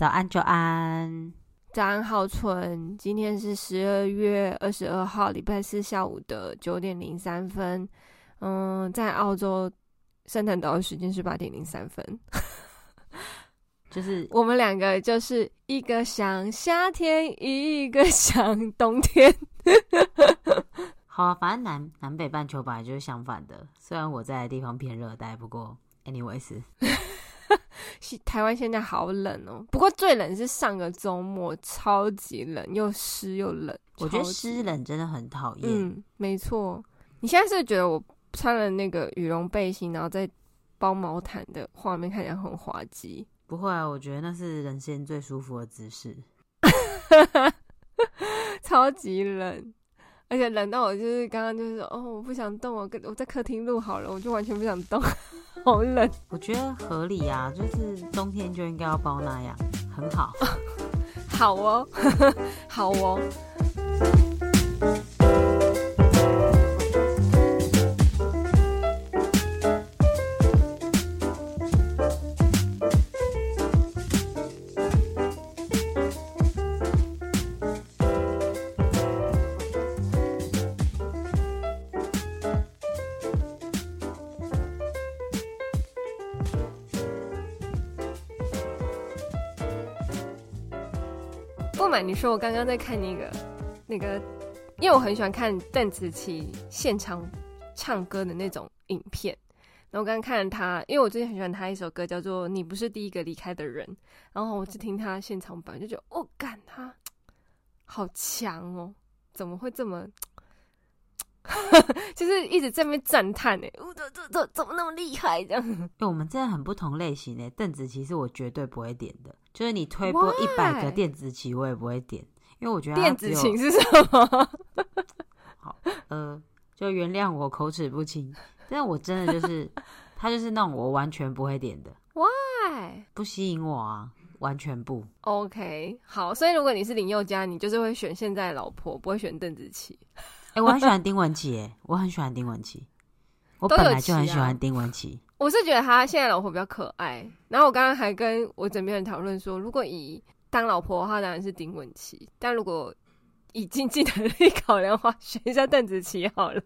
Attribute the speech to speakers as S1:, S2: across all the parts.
S1: 早安，早安，
S2: 早安，浩存。今天是十二月二十二号，礼拜四下午的九点零三分。嗯，在澳洲，圣诞岛的时间是八点零三分。
S1: 就是
S2: 我们两个，就是一个想夏天，一个想冬天。
S1: 好啊，反正南南北半球本来就是相反的。虽然我在的地方偏热带，不过 anyways。
S2: 台湾现在好冷哦，不过最冷是上个周末，超级冷，又湿又冷。
S1: 我觉得湿冷真的很讨厌。
S2: 嗯，没错。你现在是，是觉得我穿了那个羽绒背心，然后再包毛毯的画面看起来很滑稽？
S1: 不会啊，我觉得那是人生最舒服的姿势。
S2: 超级冷。而且冷到我就是刚刚就是哦，我不想动，我跟我在客厅录好了，我就完全不想动，好冷。
S1: 我觉得合理啊，就是冬天就应该要包那样，很好。
S2: 好哦，好哦。不瞒你说，我刚刚在看那个那个，因为我很喜欢看邓紫棋现场唱歌的那种影片。然后我刚刚看了她，因为我最近很喜欢她一首歌，叫做《你不是第一个离开的人》。然后我就听她现场版，就觉得哦，干她好强哦，怎么会这么？就是一直在那边赞叹呢，我怎怎怎么那么厉害？这样，因
S1: 为我们真的很不同类型呢。邓紫棋是我绝对不会点的。就是你推播一百个电子琴，我也不会点，因为我觉得
S2: 电子琴是什么？
S1: 好，呃，就原谅我口齿不清，但我真的就是，他就是那种我完全不会点的。
S2: Why？
S1: 不吸引我啊，完全不。
S2: OK，好，所以如果你是林宥嘉，你就是会选现在的老婆，不会选邓紫棋。
S1: 哎、欸，我很喜欢丁文琪，哎，我很喜欢丁文琪，我本来就很喜欢丁文琪。
S2: 我是觉得他现在老婆比较可爱，然后我刚刚还跟我枕边人讨论说，如果以当老婆的话，当然是丁文琪；但如果以经济能力考量的话，选一下邓紫棋好了。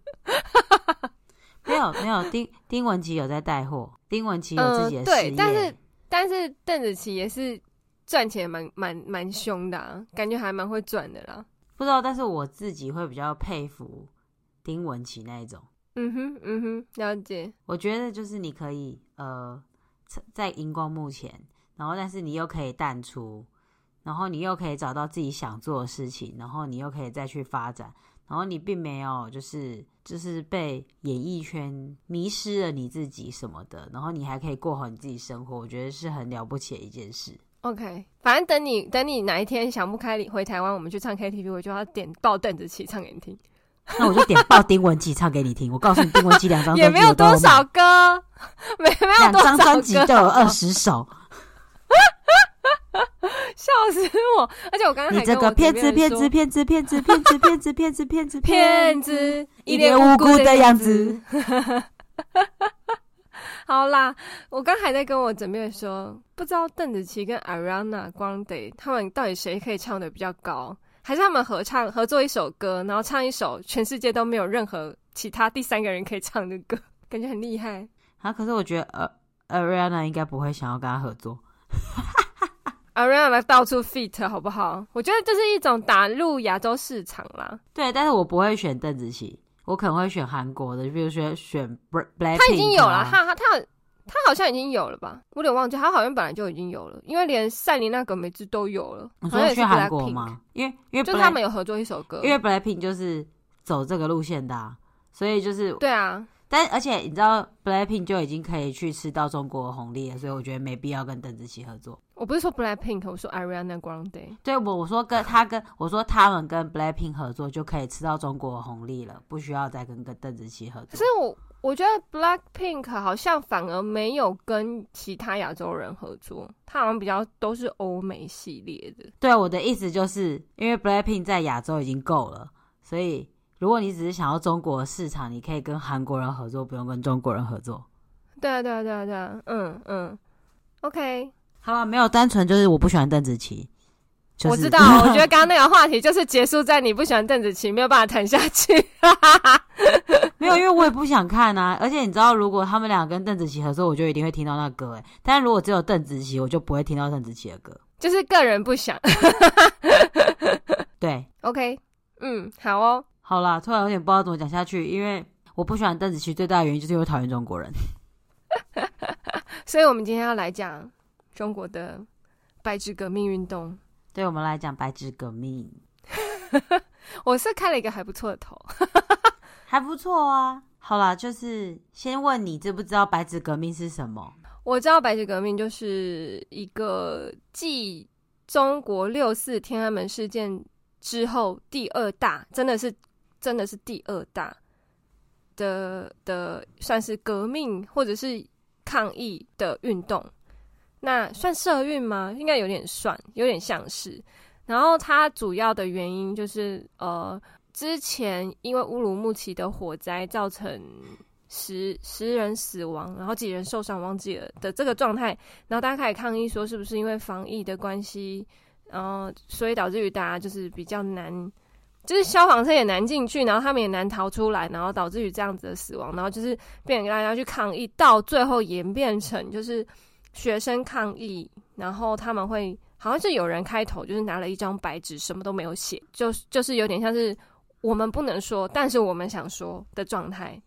S1: 没有没有，丁丁文琪有在带货，丁文琪有自己的事业、呃、对，
S2: 但是但是邓紫棋也是赚钱蛮蛮蛮凶的、啊，感觉还蛮会赚的啦。
S1: 不知道，但是我自己会比较佩服丁文琪那一种。
S2: 嗯哼，嗯哼，了解。
S1: 我觉得就是你可以呃，在荧光幕前，然后但是你又可以淡出，然后你又可以找到自己想做的事情，然后你又可以再去发展，然后你并没有就是就是被演艺圈迷失了你自己什么的，然后你还可以过好你自己生活，我觉得是很了不起的一件事。
S2: OK，反正等你等你哪一天想不开回台湾，我们去唱 KTV，我就要点爆邓紫棋唱给你听。
S1: 那我就点爆丁文琪唱给你听。我告诉你，丁文琪两张专辑
S2: 也没有多少歌，没没有两张专辑
S1: 都有二十首，
S2: 笑死我！而且我刚刚
S1: 你这个骗子骗子骗子骗子骗子骗子骗子骗子
S2: 骗子，
S1: 一脸无辜的样子。
S2: 好啦，我刚还在跟我枕边说，不知道邓紫棋跟 Ariana Grande 他们到底谁可以唱的比较高。还是他们合唱合作一首歌，然后唱一首全世界都没有任何其他第三个人可以唱的歌，感觉很厉害
S1: 啊！可是我觉得呃，Ariana 应该不会想要跟他合作。
S2: Ariana 到处 feat 好不好？我觉得这是一种打入亚洲市场啦。
S1: 对，但是我不会选邓紫棋，我可能会选韩国的，比如说选 Black。
S2: 他已经有了，他他他。他好像已经有了吧，我有点忘记。他好像本来就已经有了，因为连赛琳娜·葛梅兹都有了。
S1: 你说去韩国吗？因为因为
S2: 就他们有合作一首歌，
S1: 因为 Blackpink 就是走这个路线的啊，所以就是
S2: 对啊。
S1: 但而且你知道 Blackpink 就已经可以去吃到中国的红利了，所以我觉得没必要跟邓紫棋合作。
S2: 我不是说 Blackpink，我说 Ariana Grande。
S1: 对，我我说跟他跟我说他们跟 Blackpink 合作就可以吃到中国的红利了，不需要再跟跟邓紫棋合作。
S2: 可是我。我觉得 Blackpink 好像反而没有跟其他亚洲人合作，他好像比较都是欧美系列的。
S1: 对，我的意思就是因为 Blackpink 在亚洲已经够了，所以如果你只是想要中国市场，你可以跟韩国人合作，不用跟中国人合作。
S2: 对啊，对啊，对啊，对啊，嗯嗯，OK。
S1: 好了，没有单纯就是我不喜欢邓紫棋。就是、
S2: 我知道，我觉得刚刚那个话题就是结束在你不喜欢邓紫棋，没有办法谈下去。
S1: 没有，因为我也不想看啊。而且你知道，如果他们俩跟邓紫棋合作，我就一定会听到那歌哎。但是如果只有邓紫棋，我就不会听到邓紫棋的歌。
S2: 就是个人不想。
S1: 对
S2: ，OK，嗯，好哦，
S1: 好啦，突然有点不知道怎么讲下去，因为我不喜欢邓紫棋最大的原因就是因为讨厌中国人。
S2: 所以我们今天要来讲中国的白纸革命运动。
S1: 对我们来讲，白纸革命，
S2: 我是开了一个还不错的头，
S1: 还不错啊。好啦，就是先问你知不知道白纸革命是什么？
S2: 我知道白纸革命就是一个继中国六四天安门事件之后第二大，真的是真的是第二大的的，算是革命或者是抗议的运动。那算社运吗？应该有点算，有点像是。然后它主要的原因就是，呃，之前因为乌鲁木齐的火灾造成十十人死亡，然后几人受伤，忘记了的这个状态，然后大家开始抗议说，是不是因为防疫的关系，然后所以导致于大家就是比较难，就是消防车也难进去，然后他们也难逃出来，然后导致于这样子的死亡，然后就是变成大家去抗议，到最后演变成就是。学生抗议，然后他们会好像是有人开头，就是拿了一张白纸，什么都没有写，就 就是有点像是 我们不能说，但是我们想说的状态，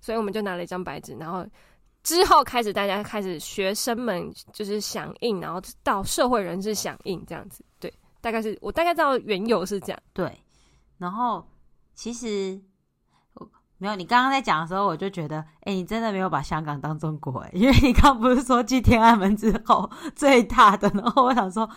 S2: 所以我们就拿了一张白纸，然后之后开始大家开始学生们就是响应，然后到社会人士响应这样子，对，大概是我大概知道缘由是这样，
S1: 对，然后其实。没有，你刚刚在讲的时候，我就觉得，哎，你真的没有把香港当中国哎，因为你刚不是说继天安门之后最大的，然后我想说，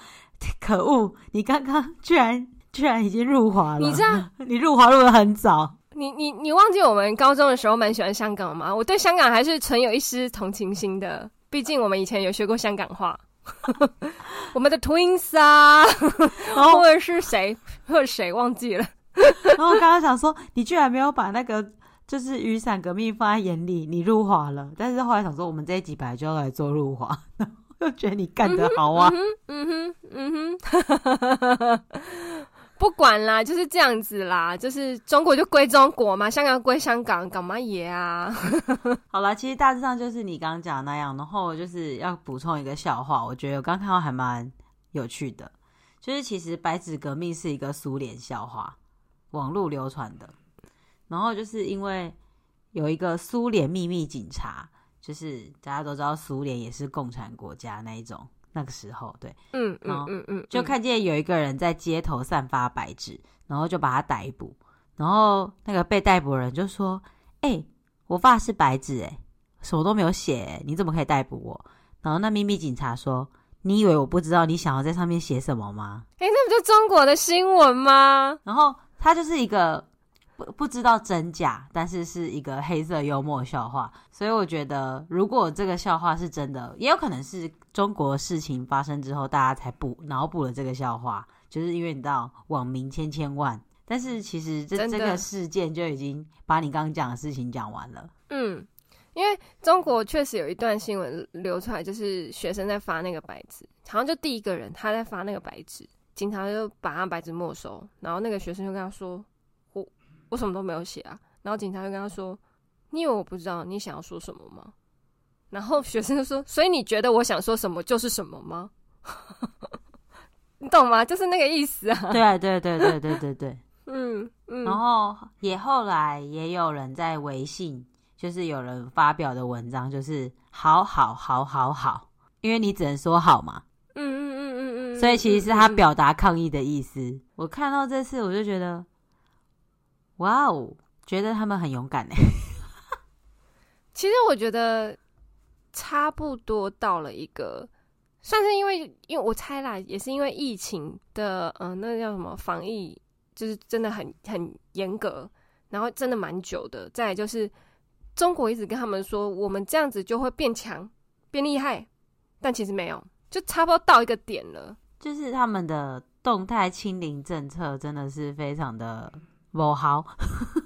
S1: 可恶，你刚刚居然居然已经入华了，
S2: 你这样，
S1: 你入华入的很早，
S2: 你你你忘记我们高中的时候蛮喜欢香港吗？我对香港还是存有一丝同情心的，毕竟我们以前有学过香港话，我们的 Twins 啊，或者是谁或者谁忘记了，
S1: 然后我刚刚想说，你居然没有把那个。就是雨伞革命放在眼里，你入华了。但是后来想说，我们这一集本来就要来做入华，然后又觉得你干得好啊。
S2: 嗯哼，嗯哼，嗯哼，不管啦，就是这样子啦。就是中国就归中国嘛，香港归香港，干嘛也啊？
S1: 好啦，其实大致上就是你刚刚讲那样。然后就是要补充一个笑话，我觉得我刚看到还蛮有趣的，就是其实白纸革命是一个苏联笑话，网络流传的。然后就是因为有一个苏联秘密警察，就是大家都知道苏联也是共产国家那一种，那个时候对，
S2: 嗯嗯嗯嗯，
S1: 就看见有一个人在街头散发白纸，然后就把他逮捕，然后那个被逮捕人就说：“哎、欸，我发是白纸，哎，什么都没有写，你怎么可以逮捕我？”然后那秘密警察说：“你以为我不知道你想要在上面写什么吗？”
S2: 哎，那不就中国的新闻吗？
S1: 然后他就是一个。不不知道真假，但是是一个黑色幽默笑话，所以我觉得如果这个笑话是真的，也有可能是中国事情发生之后大家才补脑补了这个笑话，就是因为你知道网民千千万，但是其实这这个事件就已经把你刚刚讲的事情讲完了。
S2: 嗯，因为中国确实有一段新闻流出来，就是学生在发那个白纸，好像就第一个人他在发那个白纸，警察就把他白纸没收，然后那个学生就跟他说。我我什么都没有写啊，然后警察就跟他说：“你以为我不知道你想要说什么吗？”然后学生就说：“所以你觉得我想说什么就是什么吗？” 你懂吗？就是那个意思啊。
S1: 对啊，对对对对对对。
S2: 嗯嗯。
S1: 然后也后来也有人在微信，就是有人发表的文章，就是“好好好好好”，因为你只能说好嘛。
S2: 嗯嗯嗯嗯嗯。
S1: 所以其实是他表达抗议的意思。我看到这次，我就觉得。哇哦，觉得他们很勇敢呢。
S2: 其实我觉得差不多到了一个，算是因为，因为我猜啦，也是因为疫情的，嗯、呃，那个叫什么防疫，就是真的很很严格，然后真的蛮久的。再来就是中国一直跟他们说，我们这样子就会变强、变厉害，但其实没有，就差不多到一个点了。
S1: 就是他们的动态清零政策真的是非常的。不好，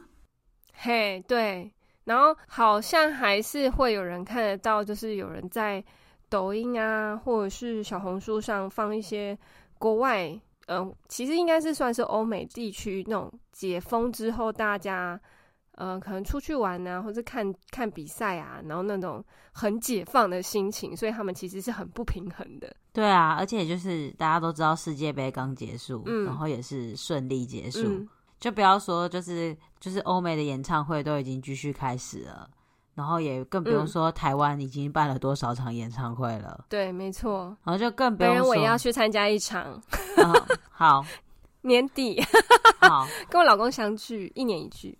S2: 嘿，对，然后好像还是会有人看得到，就是有人在抖音啊，或者是小红书上放一些国外，嗯、呃，其实应该是算是欧美地区那种解封之后大家。呃，可能出去玩啊，或者看看比赛啊，然后那种很解放的心情，所以他们其实是很不平衡的。
S1: 对啊，而且就是大家都知道世界杯刚结束，嗯，然后也是顺利结束，嗯，就不要说就是就是欧美的演唱会都已经继续开始了，然后也更不用说台湾已经办了多少场演唱会了。
S2: 嗯，对，没错。
S1: 然后就更不用说，
S2: 我也要去参加一场。
S1: 哦，好，
S2: 年底，
S1: 好，
S2: 跟我老公相聚，一年一聚。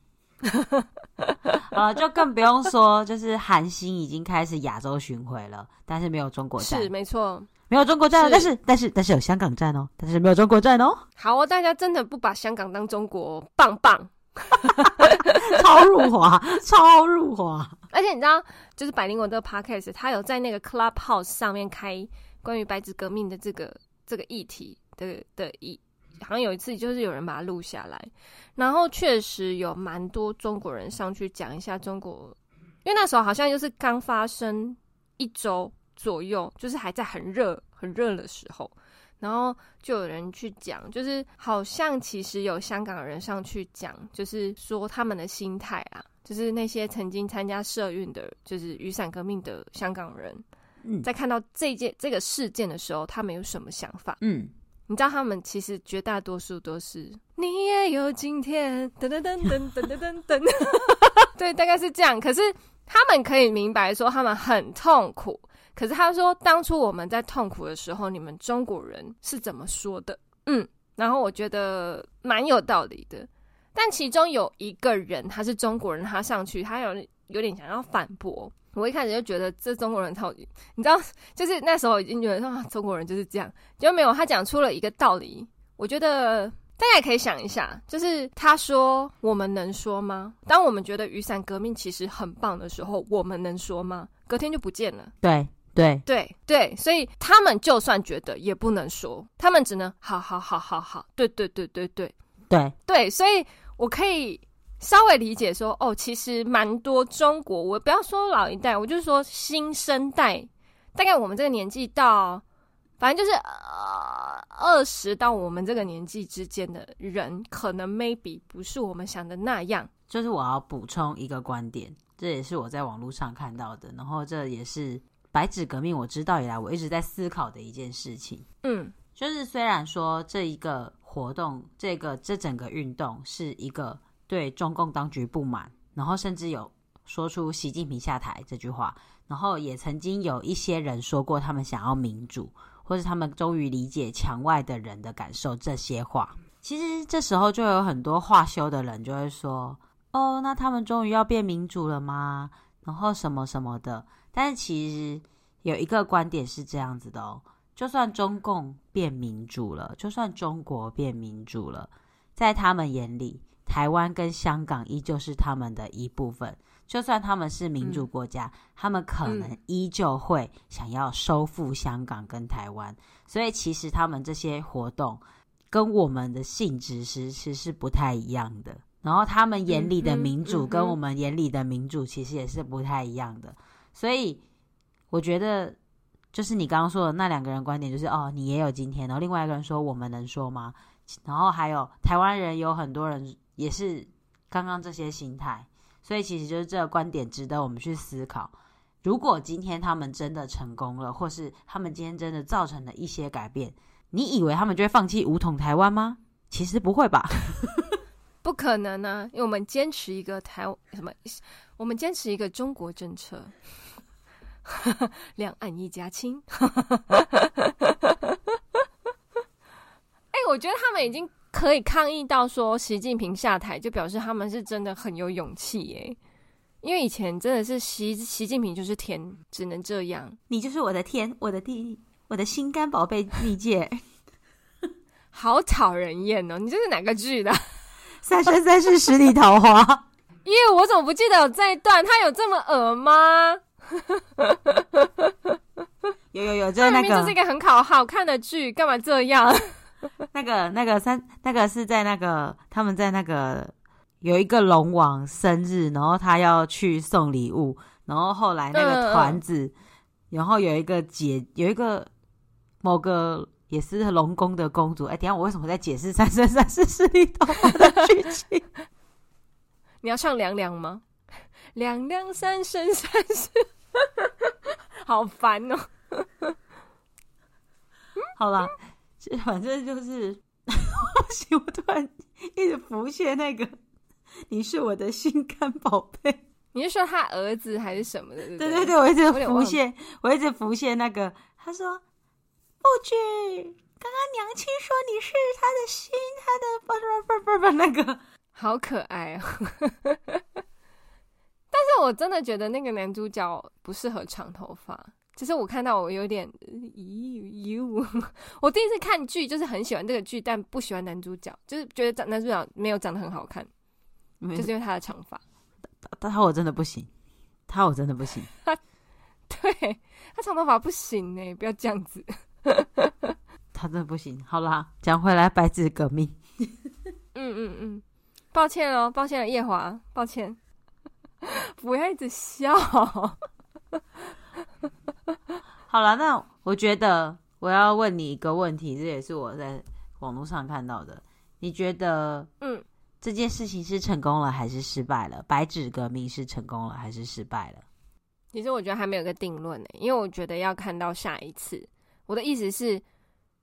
S1: 呃，就更不用说，就是韩星已经开始亚洲巡回了，但是没有中国站，
S2: 是没错，
S1: 没有中国站，但是但是但是有香港站哦，但是没有中国站哦。
S2: 好哦，大家真的不把香港当中国，棒棒，
S1: 超入华，超入华。
S2: 而且你知道，就是百灵果这个 podcast，他有在那个 Clubhouse 上面开关于白纸革命的这个这个议题的的议。好像有一次，就是有人把它录下来，然后确实有蛮多中国人上去讲一下中国，因为那时候好像就是刚发生一周左右，就是还在很热很热的时候，然后就有人去讲，就是好像其实有香港人上去讲，就是说他们的心态啊，就是那些曾经参加社运的，就是雨伞革命的香港人，嗯，在看到这件这个事件的时候，他们有什么想法？嗯。你知道他们其实绝大多数都是你也有今天，噔噔噔噔噔噔噔噔，对，大概是这样。可是他们可以明白说他们很痛苦。可是他说当初我们在痛苦的时候，你们中国人是怎么说的？嗯，然后我觉得蛮有道理的。但其中有一个人他是中国人，他上去他有有点想要反驳。我一开始就觉得这中国人超级，你知道，就是那时候已经觉得说中国人就是这样，就没有他讲出了一个道理。我觉得大家也可以想一下，就是他说我们能说吗？当我们觉得雨伞革命其实很棒的时候，我们能说吗？隔天就不见了。
S1: 对对
S2: 对对，所以他们就算觉得也不能说，他们只能好好好好好，对对对对对
S1: 对
S2: 对，所以我可以。稍微理解说哦，其实蛮多中国，我不要说老一代，我就是说新生代，大概我们这个年纪到，反正就是呃二十到我们这个年纪之间的人，可能 maybe 不是我们想的那样。
S1: 就是我要补充一个观点，这也是我在网络上看到的，然后这也是白纸革命我知道以来我一直在思考的一件事情。嗯，就是虽然说这一个活动，这个这整个运动是一个。对中共当局不满，然后甚至有说出“习近平下台”这句话，然后也曾经有一些人说过他们想要民主，或是他们终于理解墙外的人的感受。这些话，其实这时候就有很多话修的人就会说：“哦，那他们终于要变民主了吗？”然后什么什么的。但是其实有一个观点是这样子的哦：就算中共变民主了，就算中国变民主了，在他们眼里。台湾跟香港依旧是他们的一部分，就算他们是民主国家，嗯、他们可能依旧会想要收复香港跟台湾。所以其实他们这些活动跟我们的性质其实是不太一样的。然后他们眼里的民主跟我们眼里的民主其实也是不太一样的。所以我觉得，就是你刚刚说的那两个人观点，就是哦，你也有今天，然后另外一个人说我们能说吗？然后还有台湾人有很多人。也是刚刚这些心态，所以其实就是这个观点值得我们去思考。如果今天他们真的成功了，或是他们今天真的造成了一些改变，你以为他们就会放弃武统台湾吗？其实不会吧，
S2: 不可能呢、因为我们坚持一个台什么，我们坚持一个中国政策，两岸一家亲。哎、欸，我觉得他们已经。可以抗议到说习近平下台，就表示他们是真的很有勇气耶。因为以前真的是习习近平就是天，只能这样。
S1: 你就是我的天，我的地，我的心肝宝贝蜜姐，
S2: 好讨人厌哦！你这是哪个剧的？
S1: 三生三世十里桃花。
S2: 因为我怎么不记得有这一段？他有这么恶吗？
S1: 有有有，就是那个，
S2: 这是一个很好好看的剧，干嘛这样？
S1: 那个那个三那个是在那个他们在那个有一个龙王生日，然后他要去送礼物，然后后来那个团子然后有一个姐，有一个某个也是龙宫的公主。哎，等下我为什么在解释 《三生三世十里桃花》的剧情？
S2: 你要唱凉凉吗？凉凉三生三世，好烦哦。
S1: 好了，反正就是，我突然一直浮现那个，你是我的心肝宝贝。
S2: 你是说他儿子还是什么的？对
S1: 对对，对我一直浮现，我，我一直浮现那个。他说：“不举，刚刚娘亲说你是他的心，他的不不不不不那个，
S2: 好可爱啊、哦！但是我真的觉得那个男主角不适合长头发。其实我看到我有点咦哟，我第一次看剧就是很喜欢这个剧，但不喜欢男主角，就是觉得长男主角没有长得很好看，就是因为他的长发。”
S1: 但他我真的不行，他我真的不行。
S2: 他对他长头发不行呢，不要这样子。
S1: 他真的不行。好啦，讲回来，白纸革命。
S2: 嗯嗯嗯，抱歉哦，抱歉了，夜华，抱歉。不要一直笑。
S1: 好了，那我觉得我要问你一个问题，这也是我在网络上看到的。你觉得，嗯？这件事情是成功了还是失败了？白纸革命是成功了还是失败了？
S2: 其实我觉得还没有个定论呢，因为我觉得要看到下一次。我的意思是，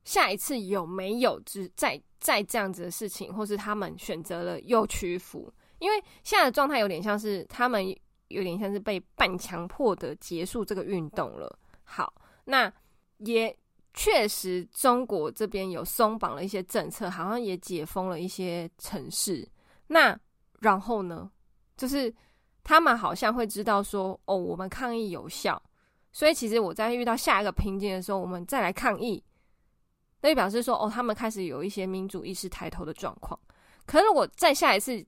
S2: 下一次有没有只再再这样子的事情，或是他们选择了又屈服？因为现在的状态有点像是他们有点像是被半强迫的结束这个运动了。好，那也。确实，中国这边有松绑了一些政策，好像也解封了一些城市。那然后呢？就是他们好像会知道说，哦，我们抗议有效，所以其实我在遇到下一个瓶颈的时候，我们再来抗议，那就表示说，哦，他们开始有一些民主意识抬头的状况。可是如果再下一次，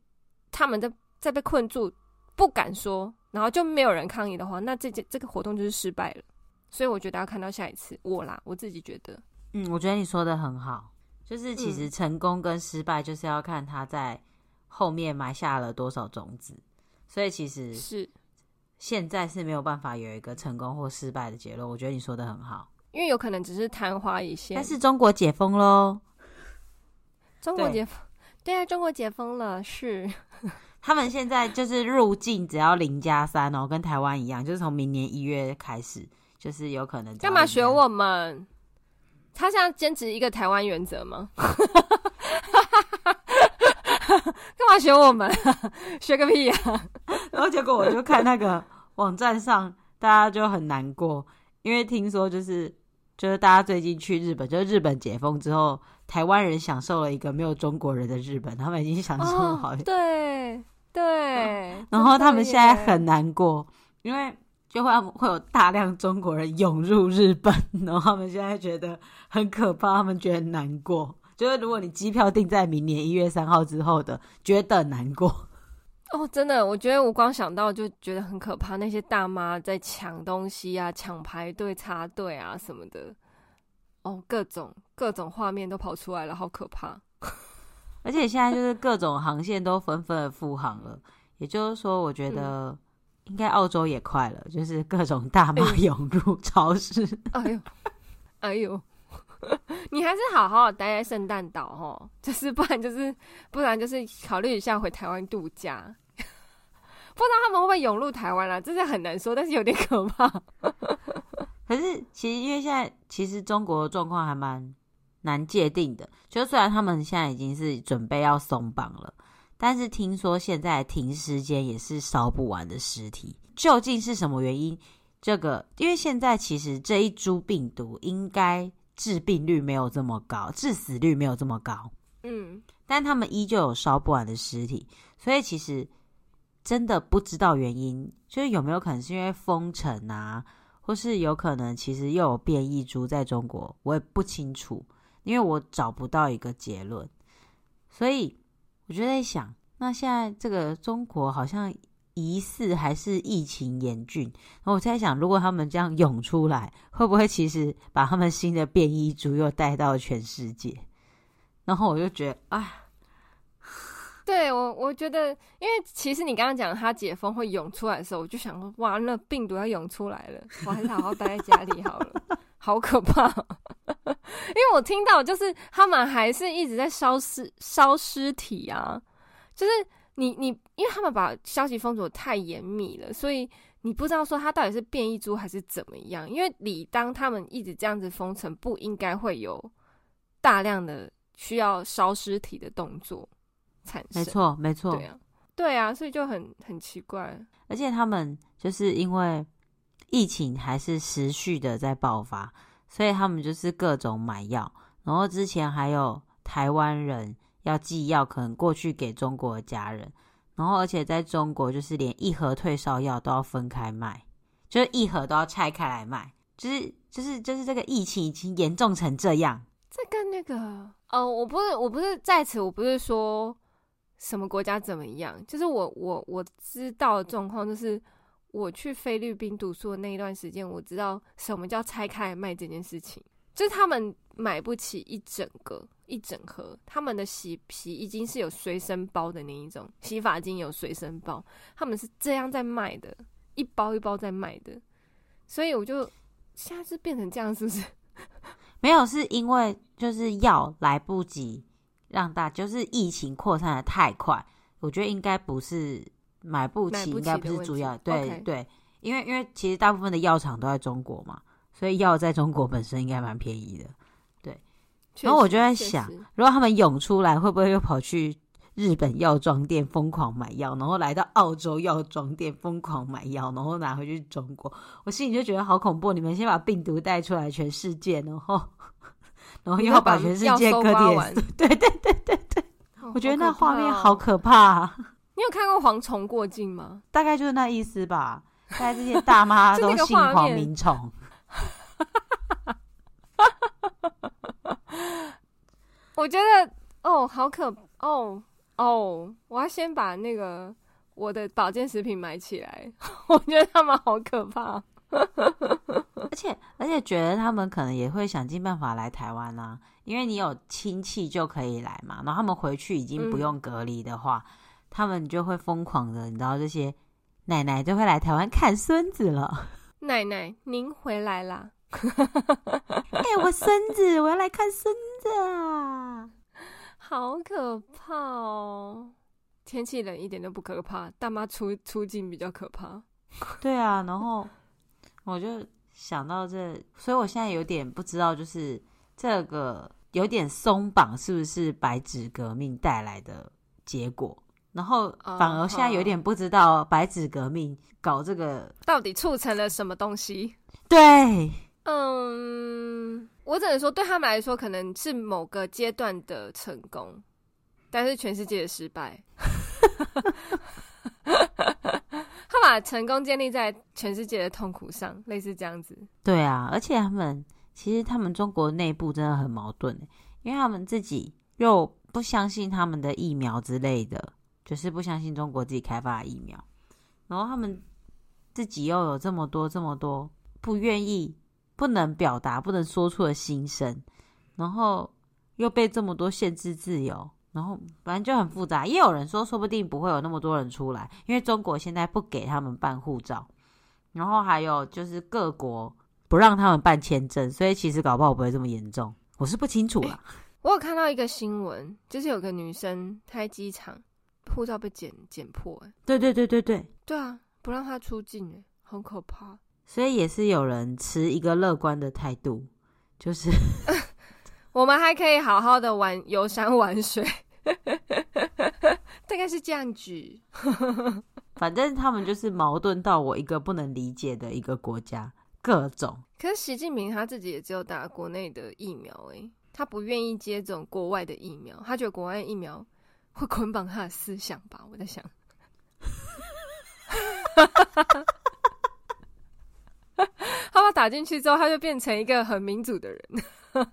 S2: 他们在在被困住，不敢说，然后就没有人抗议的话，那这件这个活动就是失败了。所以我觉得要看到下一次我啦，我自己觉得，
S1: 嗯，我觉得你说的很好，就是其实成功跟失败就是要看他在后面埋下了多少种子，所以其实是现在是没有办法有一个成功或失败的结论。我觉得你说的很好，
S2: 因为有可能只是昙花一现。
S1: 但是中国解封喽，
S2: 中国解封，对，对啊，中国解封了，是
S1: 他们现在就是入境只要零加三哦，跟台湾一样，就是从明年一月开始。就是有可能干
S2: 嘛学我们？他现在坚持一个台湾原则吗？干嘛学我们？学个屁呀、啊！
S1: 然后结果我就看那个网站上，大家就很难过，因为听说就是就是大家最近去日本，就是日本解封之后，台湾人享受了一个没有中国人的日本，他们已经享受好、哦、
S2: 对对，
S1: 然后他们现在很难过，因为。就会会有大量中国人涌入日本，然后他们现在觉得很可怕，他们觉得难过。就是如果你机票订在明年一月三号之后的，觉得难过。
S2: 哦，真的，我觉得我光想到就觉得很可怕。那些大妈在抢东西啊，抢排队插队啊什么的，哦，各种各种画面都跑出来了，好可怕。
S1: 而且现在就是各种航线都纷纷的复航了，也就是说，我觉得。嗯应该澳洲也快了，就是各种大妈涌入超市。
S2: 哎呦，哎呦，你还是好好待在圣诞岛哦，就是不然就是不然就是考虑一下回台湾度假。不知道他们会不会涌入台湾啦、啊，这是很难说，但是有点可怕。
S1: 可是其实因为现在其实中国的状况还蛮难界定的，就虽然他们现在已经是准备要松绑了。但是听说现在停尸间也是烧不完的尸体，究竟是什么原因？这个因为现在其实这一株病毒应该致病率没有这么高，致死率没有这么高，嗯，但他们依旧有烧不完的尸体，所以其实真的不知道原因，就是有没有可能是因为封城啊，或是有可能其实又有变异株在中国，我也不清楚，因为我找不到一个结论，所以。我就在想，那现在这个中国好像疑似还是疫情严峻。然后我在想，如果他们这样涌出来，会不会其实把他们新的变异株又带到全世界？然后我就觉得，哎，
S2: 对我，我觉得，因为其实你刚刚讲他解封会涌出来的时候，我就想说，哇，那病毒要涌出来了，我还是好好待在家里好了，好可怕。因为我听到就是他们还是一直在烧尸烧尸体啊，就是你你，因为他们把消息封锁太严密了，所以你不知道说它到底是变异株还是怎么样。因为理当他们一直这样子封城，不应该会有大量的需要烧尸体的动作
S1: 产生。没错，
S2: 没错，对啊，对啊，所以就很很奇怪。
S1: 而且他们就是因为疫情还是持续的在爆发，所以他们就是各种买药。然后之前还有台湾人要寄药，可能过去给中国的家人。然后而且在中国，就是连一盒退烧药都要分开卖，就是一盒都要拆开来卖。就是就是就是这个疫情已经严重成这样。
S2: 这跟那个哦，我不是我不是在此，我不是说。什么国家怎么样？就是我我我知道的状况，就是我去菲律宾读书的那一段时间，我知道什么叫拆开来卖这件事情。就是他们买不起一整个一整盒，他们的洗皮已经是有随身包的那一种，洗发精有随身包，他们是这样在卖的，一包一包在卖的。所以我就现在是变成这样，是不是？
S1: 没有，是因为就是药来不及。让大就是疫情扩散的太快，我觉得应该不是买不起，应该不是主要。对对，因为因为其实大部分的药厂都在中国嘛，所以药在中国本身应该蛮便宜的。对，然后我就在想，如果他们涌出来，会不会又跑去日本药妆店疯狂买药，然后来到澳洲药妆店疯狂买药，然后拿回去中国？我心里就觉得好恐怖。你们先把病毒带出来全世界，然后。然后又要把全世界各地，对对对对对，哦、我觉得那画面好可怕啊！
S2: 你有看过蝗虫过境吗？
S1: 大概就是那意思吧。大概这些大妈都姓黄名虫。
S2: 我觉得哦，好可哦哦！我要先把那个我的保健食品买起来。我觉得他们好可怕。
S1: 而且而且觉得他们可能也会想尽办法来台湾啊，因为你有亲戚就可以来嘛。然后他们回去已经不用隔离的话，嗯、他们就会疯狂的，你知道这些奶奶就会来台湾看孙子了。
S2: 奶奶，您回来啦！
S1: 哎、欸，我孙子，我要来看孙子啊！
S2: 好可怕哦！天气冷一点都不可怕，大妈出出境比较可怕。
S1: 对啊，然后。我就想到这，所以我现在有点不知道，就是这个有点松绑是不是白纸革命带来的结果？然后反而现在有点不知道白纸革命搞这个
S2: 到底促成了什么东西？
S1: 对，
S2: 嗯，我只能说对他们来说可能是某个阶段的成功，但是全世界的失败。他把成功建立在全世界的痛苦上，类似这样子。
S1: 对啊，而且他们其实他们中国内部真的很矛盾，因为他们自己又不相信他们的疫苗之类的，就是不相信中国自己开发的疫苗，然后他们自己又有这么多这么多不愿意、不能表达、不能说出的心声，然后又被这么多限制自由。然后反正就很复杂，也有人说，说不定不会有那么多人出来，因为中国现在不给他们办护照，然后还有就是各国不让他们办签证，所以其实搞不好不会这么严重，我是不清楚啦。
S2: 我有看到一个新闻，就是有个女生她在机场护照被剪剪破，哎，
S1: 对对对对对，
S2: 对啊，不让他出境，哎，很可怕。
S1: 所以也是有人持一个乐观的态度，就是
S2: 我们还可以好好的玩游山玩水。大概是这样子，
S1: 反正他们就是矛盾到我一个不能理解的一个国家，各种。
S2: 可是习近平他自己也只有打国内的疫苗，诶，他不愿意接种国外的疫苗，他觉得国外疫苗会捆绑他的思想吧？我在想，他把打进去之后，他就变成一个很民主的人。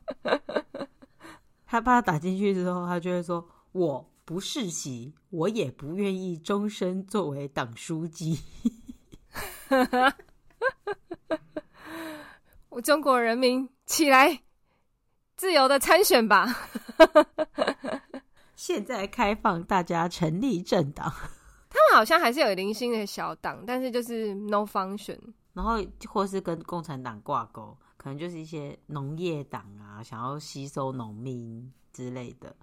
S1: 他把他打进去之后，他就会说。我不世袭，我也不愿意终身作为党书记。
S2: 我中国人民起来，自由的参选吧！
S1: 现在开放大家成立政党，
S2: 他们好像还是有零星的小党，但是就是 no function，
S1: 然后或是跟共产党挂钩，可能就是一些农业党啊，想要吸收农民之类的，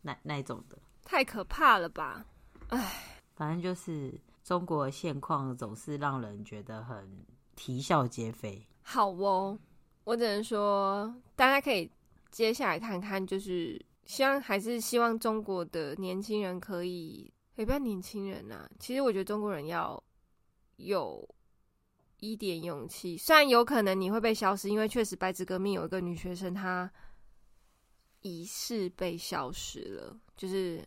S1: 那那一种的，
S2: 太可怕了吧？哎，
S1: 反正就是中国的现况总是让人觉得很啼笑皆非。
S2: 好哦，我只能说大家可以接下来看看，就是希望还是希望中国的年轻人可以，也不要年轻人呐、其实我觉得中国人要有一点勇气，虽然有可能你会被消失，因为确实白纸革命有一个女学生她疑似被消失了，就是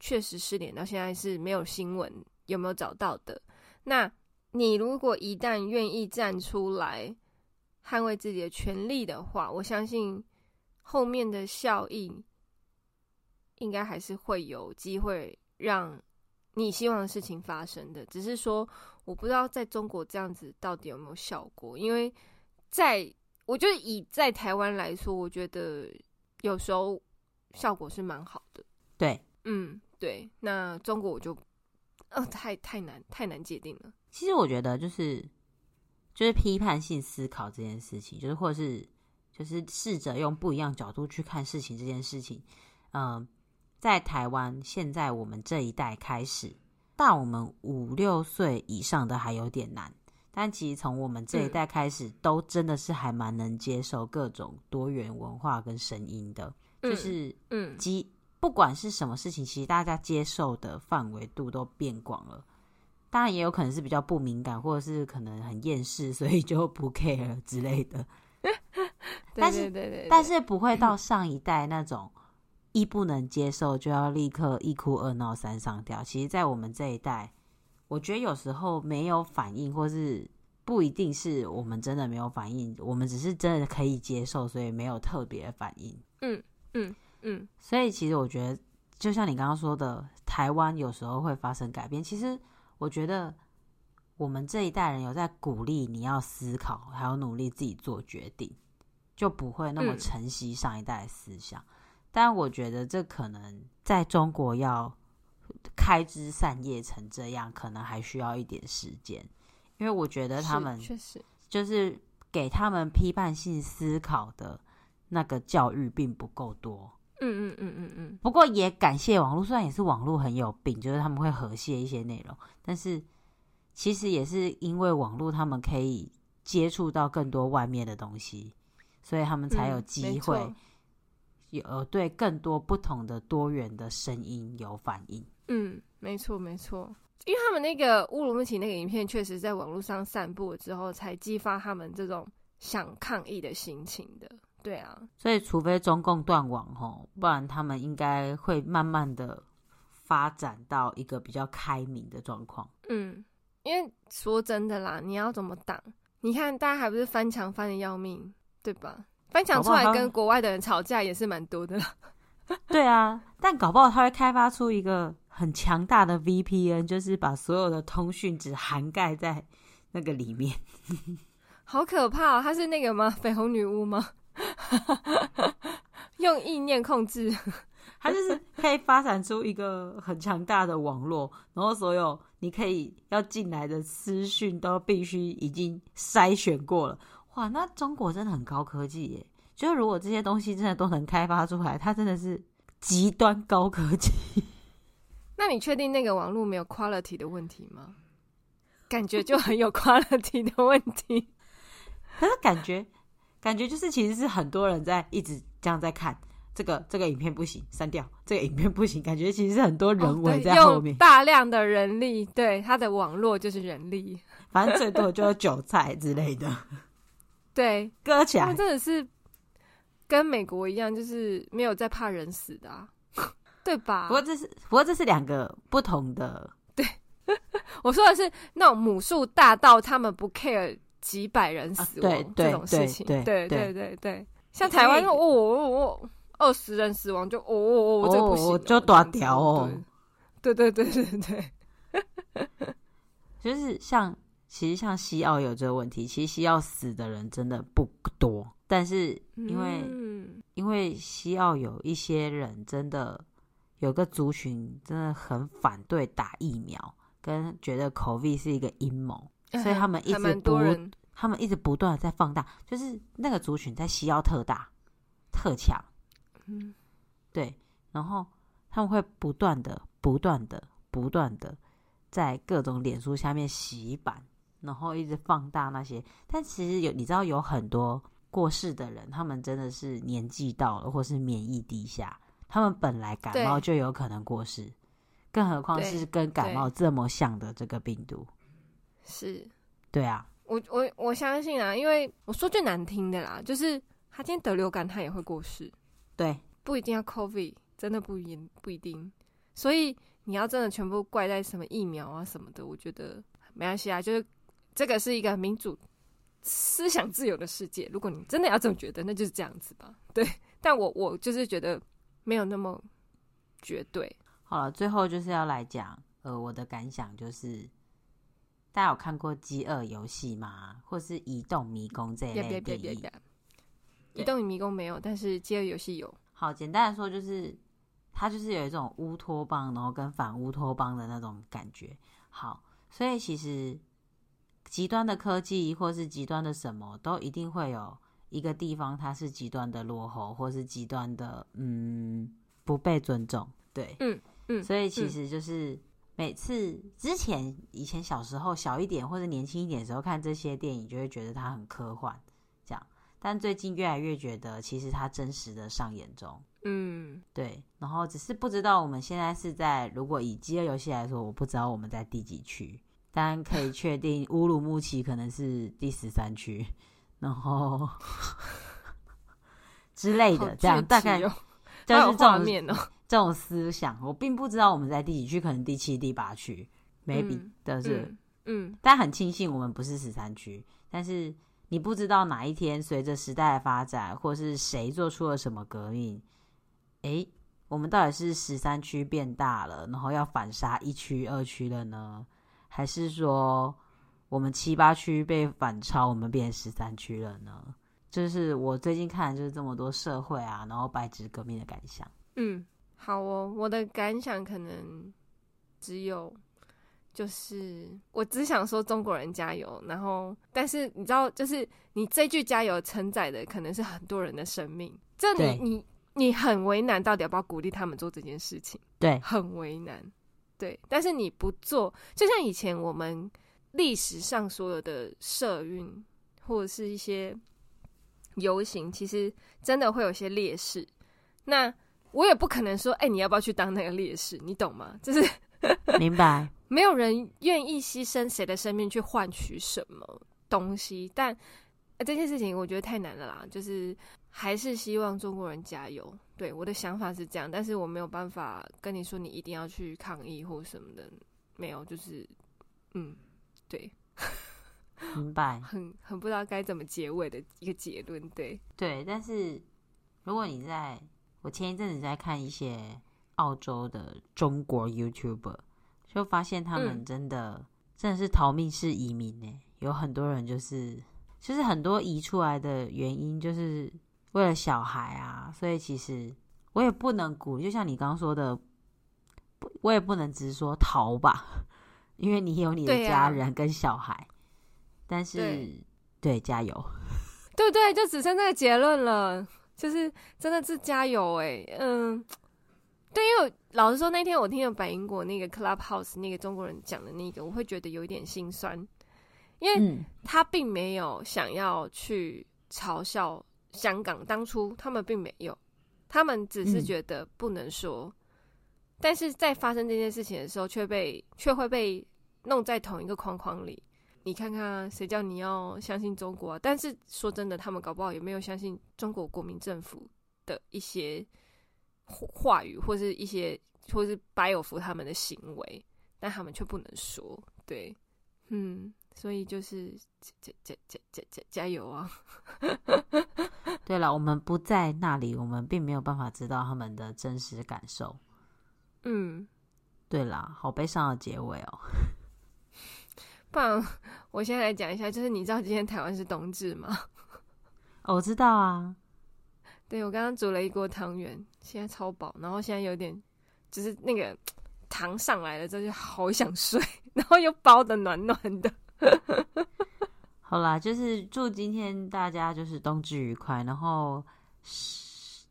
S2: 确实失联到现在是没有新闻，有没有找到的？那你如果一旦愿意站出来。捍卫自己的权利的话，我相信后面的效应应该还是会有机会让你希望的事情发生的。只是说，我不知道在中国这样子到底有没有效果。因为在我觉得以在台湾来说，我觉得有时候效果是蛮好的。
S1: 对，
S2: 嗯，对。那中国我就，呃，太太难太难界定了。
S1: 其实我觉得就是。就是批判性思考这件事情，就是或者是就是试着用不一样角度去看事情这件事情，嗯、呃，在台湾现在我们这一代开始，大我们五六岁以上的还有点难，但其实从我们这一代开始，都真的是还蛮能接受各种多元文化跟声音的，就是嗯，即不管是什么事情，其实大家接受的范围度都变广了。当然也有可能是比较不敏感，或者是可能很厌世，所以就不 care 之类的。但是，但是不会到上一代那种一不能接受就要立刻一哭二闹三上吊。其实，在我们这一代，我觉得有时候没有反应，或是不一定是我们真的没有反应，我们只是真的可以接受，所以没有特别反应。
S2: 嗯嗯嗯。
S1: 所以，其实我觉得，就像你刚刚说的，台湾有时候会发生改变。其实。我觉得我们这一代人有在鼓励你要思考，还有努力自己做决定，就不会那么承袭上一代的思想。嗯、但我觉得这可能在中国要开枝散叶成这样，可能还需要一点时间。因为我觉得他们确实就是给他们批判性思考的那个教育并不够多。
S2: 嗯嗯嗯嗯嗯。
S1: 不过也感谢网络，虽然也是网络很有病，就是他们会和谐一些内容，但是其实也是因为网络，他们可以接触到更多外面的东西，所以他们才有机会有对更多不同的多元的声音有反应。
S2: 嗯，没错没错，因为他们那个乌鲁木齐那个影片，确实在网络上散布了之后，才激发他们这种想抗议的心情的。对啊，
S1: 所以除非中共断网吼，不然他们应该会慢慢的发展到一个比较开明的状况。
S2: 嗯，因为说真的啦，你要怎么挡？你看大家还不是翻墙翻的要命，对吧？翻墙出来跟国外的人吵架也是蛮多的啦。
S1: 对啊，但搞不好他会开发出一个很强大的 VPN，就是把所有的通讯只涵盖在那个里面。
S2: 好可怕哦！他是那个吗？绯红女巫吗？用意念控制，
S1: 它就是可以发展出一个很强大的网络，然后所有你可以要进来的私讯都必须已经筛选过了。哇，那中国真的很高科技耶！就是如果这些东西真的都能开发出来，它真的是极端高科技。
S2: 那你确定那个网络没有 quality 的问题吗？感觉就很有 quality 的问题，
S1: 可是感觉。感觉就是，其实是很多人在一直这样在看这个这个影片不行，删掉这个影片不行。感觉其实是很多人为在后面，
S2: 哦、大量的人力，对他的网络就是人力，
S1: 反正最多就是韭菜之类的。
S2: 对，
S1: 割起来，
S2: 他们真的是跟美国一样，就是没有在怕人死的、啊，对吧？
S1: 不过这是不过这是两个不同的。
S2: 对，我说的是那种母数大到他们不 care。几百人死亡、啊、这种事情，对对对对。对，像台湾哦哦哦二十人死亡就哦哦哦，这不行，
S1: 就大条哦，
S2: 对。对对对对，
S1: 就是像其实像西澳有这个问题，其实西澳死的人真的不多，但是因为、嗯、因为西澳有一些人真的有个族群真的很反对打疫苗，跟觉得 COVID 是一个阴谋，所以他们一直不，他们一直不断的在放大，就是那个族群在西澳特大特强，嗯，对，然后他们会不断的、不断的、不断的在各种脸书下面洗版，然后一直放大那些，但其实有你知道有很多过世的人，他们真的是年纪到了，或是免疫低下。他们本来感冒就有可能过世，更何况是跟感冒这么像的这个病毒。
S2: 是，
S1: 对啊，
S2: 我我我相信啊，因为我说句难听的啦，就是他今天得流感，他也会过世。
S1: 对，
S2: 不一定要 COVID，真的不一不一定。所以你要真的全部怪在什么疫苗啊什么的，我觉得没关系啊。就是这个是一个民主、思想自由的世界。如果你真的要这么觉得，那就是这样子吧。对，但我我就是觉得。没有那么绝对。
S1: 好了，最后就是要来讲，呃，我的感想就是，大家有看过《饥饿游戏》吗？或是《移动迷宫》这一类电影？
S2: 移动迷宫没有，但是《饥饿游戏》有。
S1: 好，简单来说就是，它就是有一种乌托邦，然后跟反乌托邦的那种感觉。好，所以其实极端的科技或是极端的什么都一定会有。一个地方它是极端的落后，或是极端的嗯不被尊重，对，
S2: 嗯嗯，
S1: 所以其实就是每次之前以前小时候小一点或者年轻一点的时候看这些电影，就会觉得它很科幻，这样。但最近越来越觉得，其实它真实的上演中，
S2: 嗯，
S1: 对。然后只是不知道我们现在是在，如果以饥饿游戏来说，我不知道我们在第几区，但可以确定乌鲁木齐可能是第十三区。然后之类的，这样大概就是这
S2: 种面哦，
S1: 这种思想，我并不知道我们在第几区，可能第七、第八区，maybe 的是，
S2: 嗯，
S1: 但很庆幸我们不是十三区。但是你不知道哪一天随着时代的发展，或是谁做出了什么革命，诶，我们到底是十三区变大了，然后要反杀一区、二区了呢，还是说？我们七八区被反超，我们变成十三区了呢。就是我最近看的就是这么多社会啊，然后白纸革命的感想。
S2: 嗯，好哦，我的感想可能只有，就是我只想说中国人加油。然后，但是你知道，就是你这句加油承载的可能是很多人的生命。这你你你很为难，到底要不要鼓励他们做这件事情？
S1: 对，
S2: 很为难。对，但是你不做，就像以前我们。历史上所有的社运或者是一些游行，其实真的会有些劣势。那我也不可能说，哎、欸，你要不要去当那个烈士？你懂吗？就是
S1: 明白，
S2: 没有人愿意牺牲谁的生命去换取什么东西。但、欸、这件事情我觉得太难了啦。就是还是希望中国人加油。对，我的想法是这样，但是我没有办法跟你说，你一定要去抗议或什么的。没有，就是嗯。对，
S1: 明白，
S2: 很很不知道该怎么结尾的一个结论。对
S1: 对，但是如果你在我前一阵子在看一些澳洲的中国 YouTuber，就发现他们真的、嗯、真的是逃命式移民呢。有很多人就是就是很多移出来的原因，就是为了小孩啊。所以其实我也不能鼓，就像你刚刚说的，我也不能直说逃吧。因为你有你的家人跟小孩，啊、但是对，对加油，
S2: 对对，就只剩这个结论了，就是真的是加油哎，嗯，对，因为老实说，那天我听了百英国那个 Clubhouse 那个中国人讲的那个，我会觉得有一点心酸，因为他并没有想要去嘲笑香港，当初他们并没有，他们只是觉得不能说。嗯但是在发生这件事情的时候，却被却会被弄在同一个框框里。你看看，谁叫你要相信中国啊？但是说真的，他们搞不好也没有相信中国国民政府的一些话语，或是一些，或是白有福他们的行为，但他们却不能说。对，嗯，所以就是加加加加加加油啊！
S1: 对了，我们不在那里，我们并没有办法知道他们的真实感受。
S2: 嗯，
S1: 对啦，好悲伤的结尾哦。
S2: 不然，我先来讲一下，就是你知道今天台湾是冬至吗？
S1: 哦，我知道啊。
S2: 对，我刚刚煮了一锅汤圆，现在超饱，然后现在有点就是那个糖上来了之后就好想睡，然后又包的暖暖的。
S3: 好啦，就是祝今天大家就是冬至愉快，然后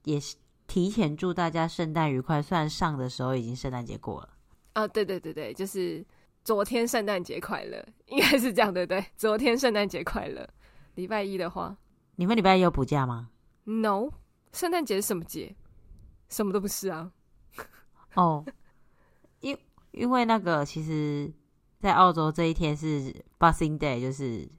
S3: 也提前祝大家圣诞愉快。虽然上的时候已经圣诞节过了。
S2: 啊，对对对对，就是昨天圣诞节快乐，应该是这样对不对？昨天圣诞节快乐。礼拜一的话，
S3: 你们礼拜一有补假吗
S2: ？No，圣诞节是什么节？什么都不是啊。
S3: 哦，因因为那个其实，在澳洲这一天是 Boxing Day，就是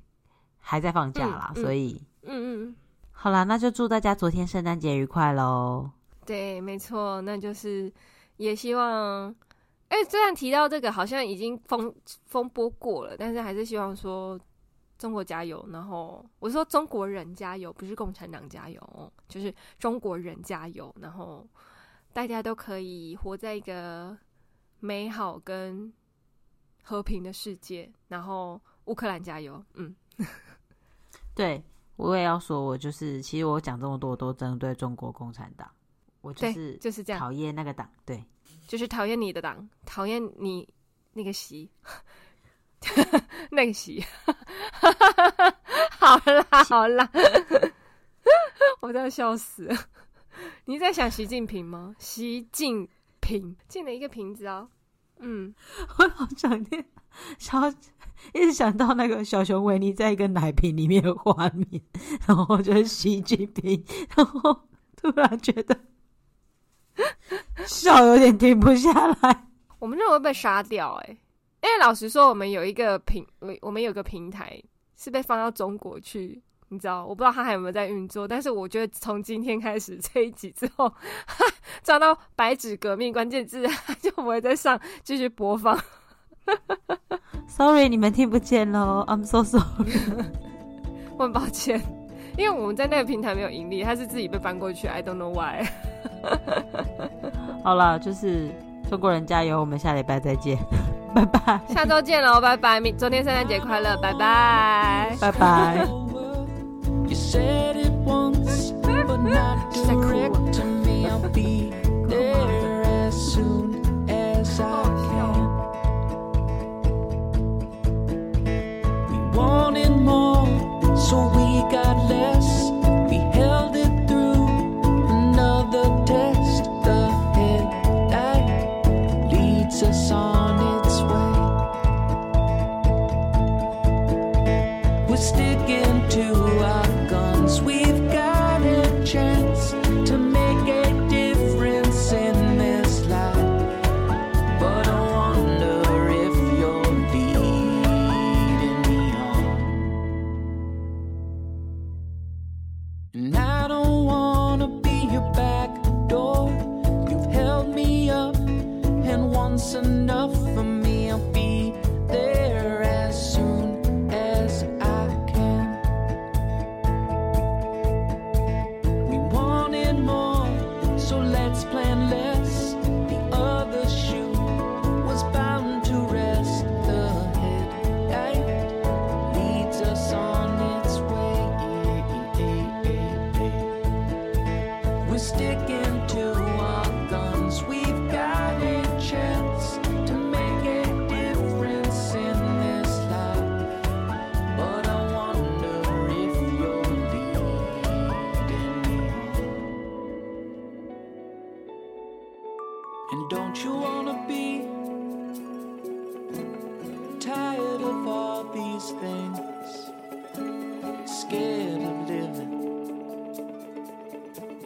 S3: 还在放假啦，嗯、所以，
S2: 嗯嗯嗯，
S3: 好啦，那就祝大家昨天圣诞节愉快喽。
S2: 对，没错，那就是也希望，哎，虽然提到这个好像已经风风波过了，但是还是希望说。中国加油！然后我说中国人加油，不是共产党加油，就是中国人加油。然后大家都可以活在一个美好跟和平的世界。然后乌克兰加油！嗯，
S3: 对，我也要说，我就是其实我讲这么多都针对中国共产党，我就是
S2: 就是这样
S3: 讨厌那个党，对，
S2: 就是讨厌你的党，讨厌你那个习。那个习，好 啦好啦，我都要笑死了。你在想习近平吗？习近平进了一个瓶子哦。嗯，
S3: 我好想念，想一直想到那个小熊维尼在一个奶瓶里面的画面，然后就是习近平，然后突然觉得笑有点停不下来。
S2: 我们认为被杀掉哎、因为老实说，我们有一个平，我们有个平台是被放到中国去，你知道？我不知道他还有没有在运作，但是我觉得从今天开始这一集之后，找到“白纸革命”关键字，就不会再上继续播放。
S3: Sorry，你们听不见喽，I'm so sorry，
S2: 我很抱歉，因为我们在那个平台没有盈利，他是自己被搬过去，I don't know why。
S3: 好了，就是中国人加油，我们下礼拜再见。拜拜，
S2: 下周见喽，拜拜！明昨天圣诞节快乐，拜拜，
S3: 拜拜。wanted more, so we got less. We held it through another test. The headlight leads us on its way. We're sticking to our guns. We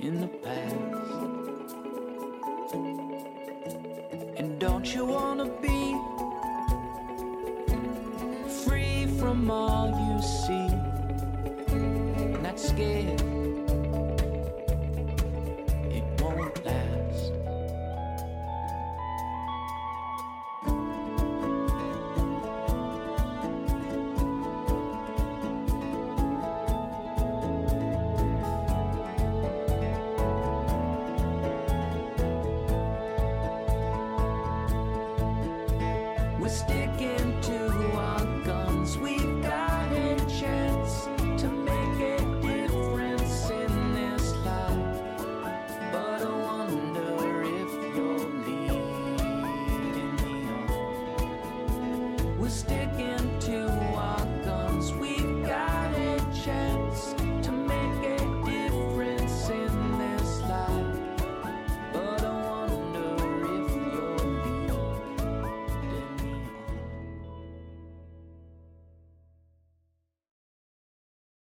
S3: in the